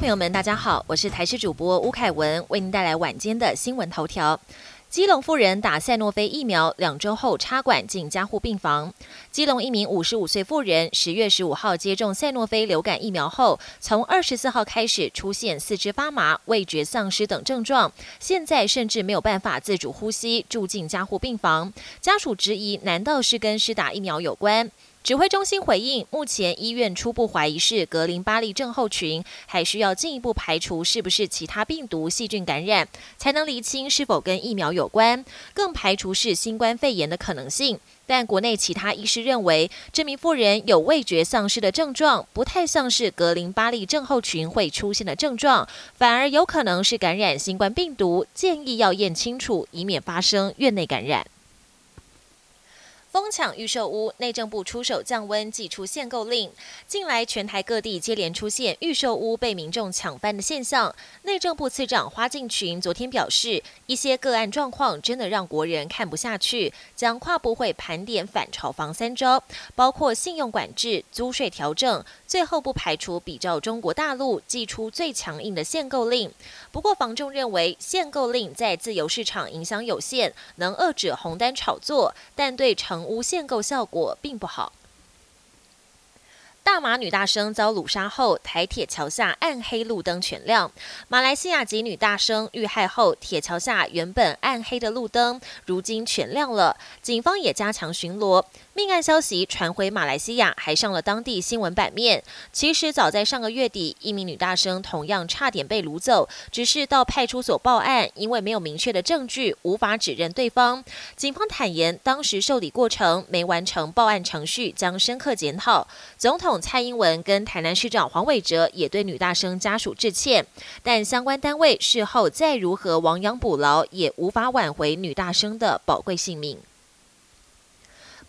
朋友们，大家好，我是台视主播吴凯文，为您带来晚间的新闻头条。基隆妇人打赛诺菲疫苗，两周后插管进加护病房。基隆一名五十五岁妇人，十月十五号接种赛诺菲流感疫苗后，从二十四号开始出现四肢发麻、味觉丧失等症状，现在甚至没有办法自主呼吸，住进加护病房。家属质疑，难道是跟施打疫苗有关？指挥中心回应，目前医院初步怀疑是格林巴利症候群，还需要进一步排除是不是其他病毒细菌感染，才能厘清是否跟疫苗有关，更排除是新冠肺炎的可能性。但国内其他医师认为，这名妇人有味觉丧失的症状，不太像是格林巴利症候群会出现的症状，反而有可能是感染新冠病毒，建议要验清楚，以免发生院内感染。疯抢预售屋，内政部出手降温，寄出限购令。近来全台各地接连出现预售屋被民众抢翻的现象。内政部次长花敬群昨天表示，一些个案状况真的让国人看不下去，将跨部会盘点反炒房三招，包括信用管制、租税调整，最后不排除比照中国大陆寄出最强硬的限购令。不过房仲认为，限购令在自由市场影响有限，能遏制红单炒作，但对成无限购效果并不好。大马女大生遭掳杀后，台铁桥下暗黑路灯全亮。马来西亚籍女大生遇害后，铁桥下原本暗黑的路灯如今全亮了。警方也加强巡逻。命案消息传回马来西亚，还上了当地新闻版面。其实早在上个月底，一名女大生同样差点被掳走，只是到派出所报案，因为没有明确的证据，无法指认对方。警方坦言，当时受理过程没完成报案程序，将深刻检讨。总统蔡英文跟台南市长黄伟哲也对女大生家属致歉，但相关单位事后再如何亡羊补牢，也无法挽回女大生的宝贵性命。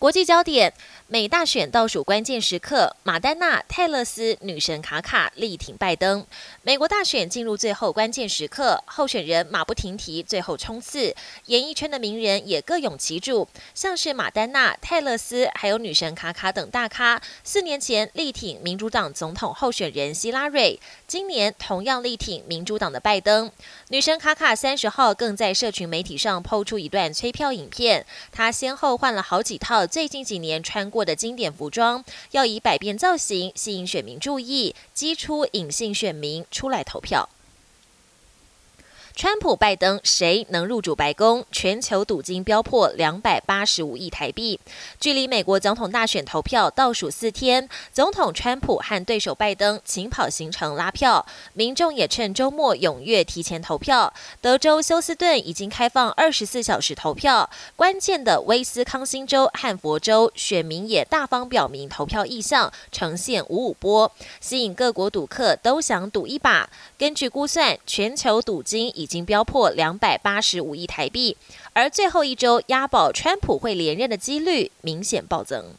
国际焦点。美大选倒数关键时刻，马丹娜、泰勒斯、女神卡卡力挺拜登。美国大选进入最后关键时刻，候选人马不停蹄，最后冲刺。演艺圈的名人也各涌其主，像是马丹娜、泰勒斯，还有女神卡卡等大咖。四年前力挺民主党总统候选人希拉瑞，今年同样力挺民主党的拜登。女神卡卡三十号更在社群媒体上抛出一段催票影片，她先后换了好几套最近几年穿过。的经典服装，要以百变造型吸引选民注意，激出隐性选民出来投票。川普、拜登谁能入主白宫？全球赌金飙破两百八十五亿台币。距离美国总统大选投票倒数四天，总统川普和对手拜登起跑行程拉票，民众也趁周末踊跃提前投票。德州休斯顿已经开放二十四小时投票，关键的威斯康星州和佛州选民也大方表明投票意向，呈现五五波，吸引各国赌客都想赌一把。根据估算，全球赌金已经飙破两百八十五亿台币，而最后一周押宝川普会连任的几率明显暴增。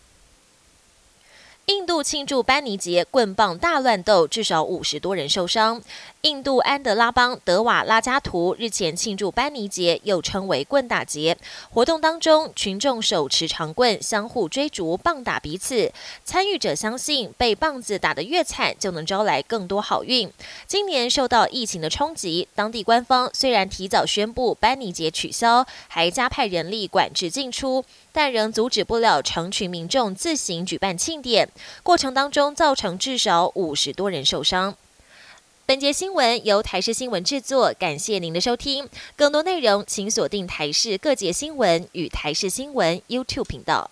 印度庆祝班尼节，棍棒大乱斗，至少五十多人受伤。印度安德拉邦德瓦拉加图日前庆祝班尼节，又称为棍打节。活动当中，群众手持长棍，相互追逐，棒打彼此。参与者相信，被棒子打得越惨，就能招来更多好运。今年受到疫情的冲击，当地官方虽然提早宣布班尼节取消，还加派人力管制进出，但仍阻止不了成群民众自行举办庆典。过程当中，造成至少五十多人受伤。本节新闻由台视新闻制作，感谢您的收听。更多内容请锁定台视各节新闻与台视新闻 YouTube 频道。